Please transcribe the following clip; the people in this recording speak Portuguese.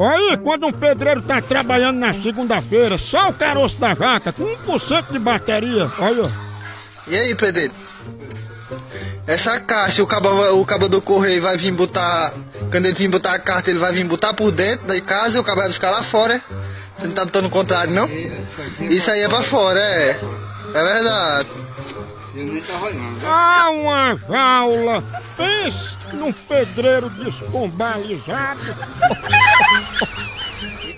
Aí, quando um pedreiro tá trabalhando na segunda-feira, só o caroço da vaca, com 1% de bateria, olha. E aí, pedreiro? Essa caixa, o cabo, o cabo do correio vai vir botar. Quando ele vir botar a carta, ele vai vir botar por dentro da casa e o cabo vai buscar lá fora, é? Você não tá botando o contrário, não? Isso aí é pra fora, é. É verdade. Ah, uma jaula! Pense num pedreiro descombalizado!